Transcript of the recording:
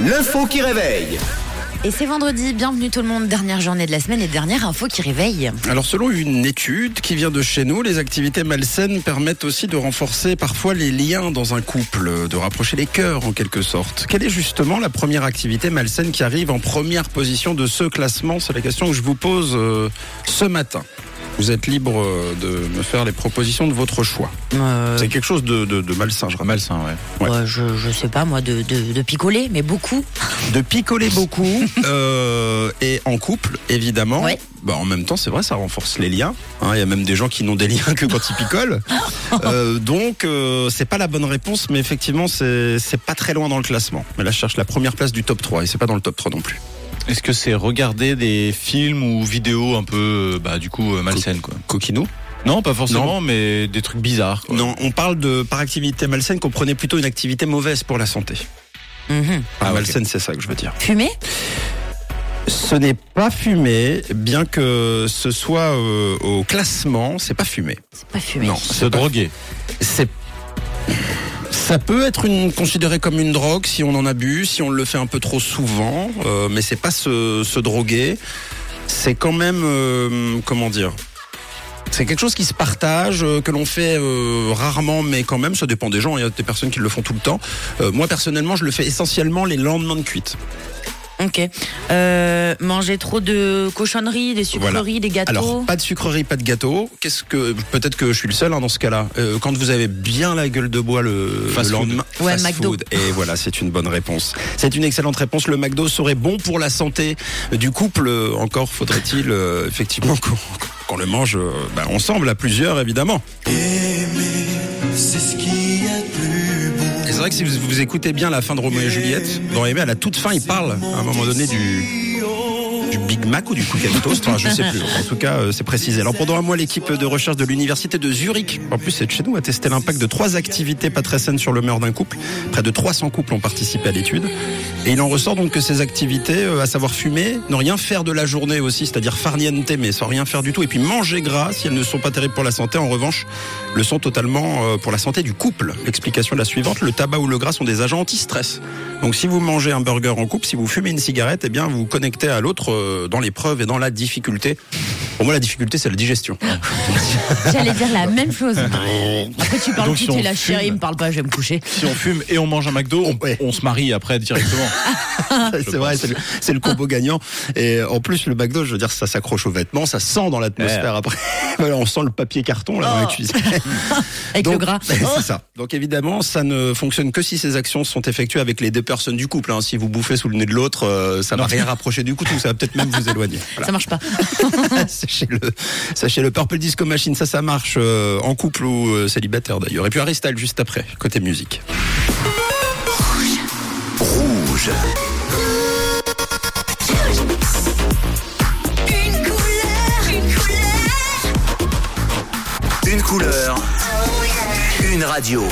L'info qui réveille. Et c'est vendredi, bienvenue tout le monde, dernière journée de la semaine et dernière info qui réveille. Alors selon une étude qui vient de chez nous, les activités malsaines permettent aussi de renforcer parfois les liens dans un couple, de rapprocher les cœurs en quelque sorte. Quelle est justement la première activité malsaine qui arrive en première position de ce classement? C'est la question que je vous pose euh, ce matin. Vous êtes libre euh, de me faire les propositions de votre choix. Euh, C'est quelque chose de, de- de malsain, je. Malsain, ouais. ouais. ouais, je, je sais pas moi, de, de, picoler, mais beaucoup. De picoler beaucoup euh, et en couple, évidemment. Ouais. Bah, en même temps, c'est vrai, ça renforce les liens. hein. Il y a même des gens qui n'ont des liens que quand ils picolent. Euh, donc, c'est pas la bonne réponse, mais effectivement, c'est c'est pas très loin dans le classement. Mais là, je cherche la première place du top 3 et c'est pas dans le top 3 non plus. Est-ce que c'est regarder des films ou vidéos un peu, euh, bah, du coup, euh, malsaines, quoi Coquinou Non, pas forcément, mais des trucs bizarres. quoi. Non, on parle de par activité malsaine qu'on prenait plutôt une activité mauvaise pour la santé. Mhm. Par Ah, malsaine, c'est ça que je veux dire. Fumer Ce n'est pas fumé, bien que ce soit euh, au classement, c'est pas fumé. C'est pas fumer. Non, Se droguer. c'est ça peut être considéré comme une drogue si on en abuse, si on le fait un peu trop souvent, euh, mais c'est pas se, droguer. C'est quand même, euh, comment dire, c'est quelque chose qui se partage, euh, que l'on fait rarement, mais quand même, ça dépend des gens. Il y a des personnes qui le font tout le temps. Moi personnellement, je le fais essentiellement les lendemains de cuite. Ok. Euh, manger trop de cochonneries, des sucreries, Voilà. des gâteaux. Alors, pas de sucrerie, pas de gâteau. Qu'est-ce que peut-être que je suis le seul hein, dans ce cas-là. Euh, quand vous avez bien la gueule de bois le, Fast le food. lendemain, Ouais, fast McDo. food. Et voilà, c'est une bonne réponse. C'est une excellente réponse. Le McDo serait bon pour la santé du couple. Encore faudrait-il euh, effectivement qu'on le mange euh, bah, ensemble à plusieurs, évidemment. Si vous, vous écoutez bien la fin de Roméo et Juliette, dans Aimé, à la toute fin, il parle à un moment donné du du Big Mac ou du Cookie Toast, enfin, je sais plus. En tout cas, euh, c'est précisé. Alors pendant un mois, l'équipe de recherche de l'université de Zurich, en plus c'est chez nous, a testé l'impact de trois activités pas très saines sur le meurtre d'un couple. Près de 300 couples ont participé à l'étude. Et il en ressort donc que ces activités, euh, à savoir fumer, ne rien faire de la journée aussi, c'est-à-dire farniente mais sans rien faire du tout, et puis manger gras, si elles ne sont pas terribles pour la santé, en revanche, le sont totalement euh, pour la santé du couple. L'explication est la suivante, le tabac ou le gras sont des agents anti-stress. Donc si vous mangez un burger en couple, si vous fumez une cigarette, eh bien vous vous connectez à l'autre euh, dans l'épreuve et dans la difficulté. Pour moi, la difficulté, c'est la digestion. J'allais dire la même chose. Après, tu parles Donc, plus, si tu es on la chérie, fume- me parle pas, je vais me coucher. Si on fume et on mange un McDo, on, Ouais. on se marie après directement. c'est vrai, c'est le, combo gagnant. Et en plus, le McDo, je veux dire, ça s'accroche aux vêtements, ça sent dans l'atmosphère après. Voilà, on sent le papier carton là dans la Oh. cuisine. Avec Donc, le gras. Oh. C'est ça. Donc évidemment, ça ne fonctionne que si ces actions sont effectuées avec les deux personnes du couple. hein. Si vous bouffez sous le nez de l'autre, euh, ça va rien rapprocher du coup, tout ça va peut-être même vous éloigner. Voilà. Ça marche pas. Sachez-le. Sachez le Purple Disco Machine, ça, ça marche euh, en couple ou euh, célibataire d'ailleurs. Et puis Aristal juste après, côté musique. Rouge. Une couleur, une couleur. Une couleur. Une radio.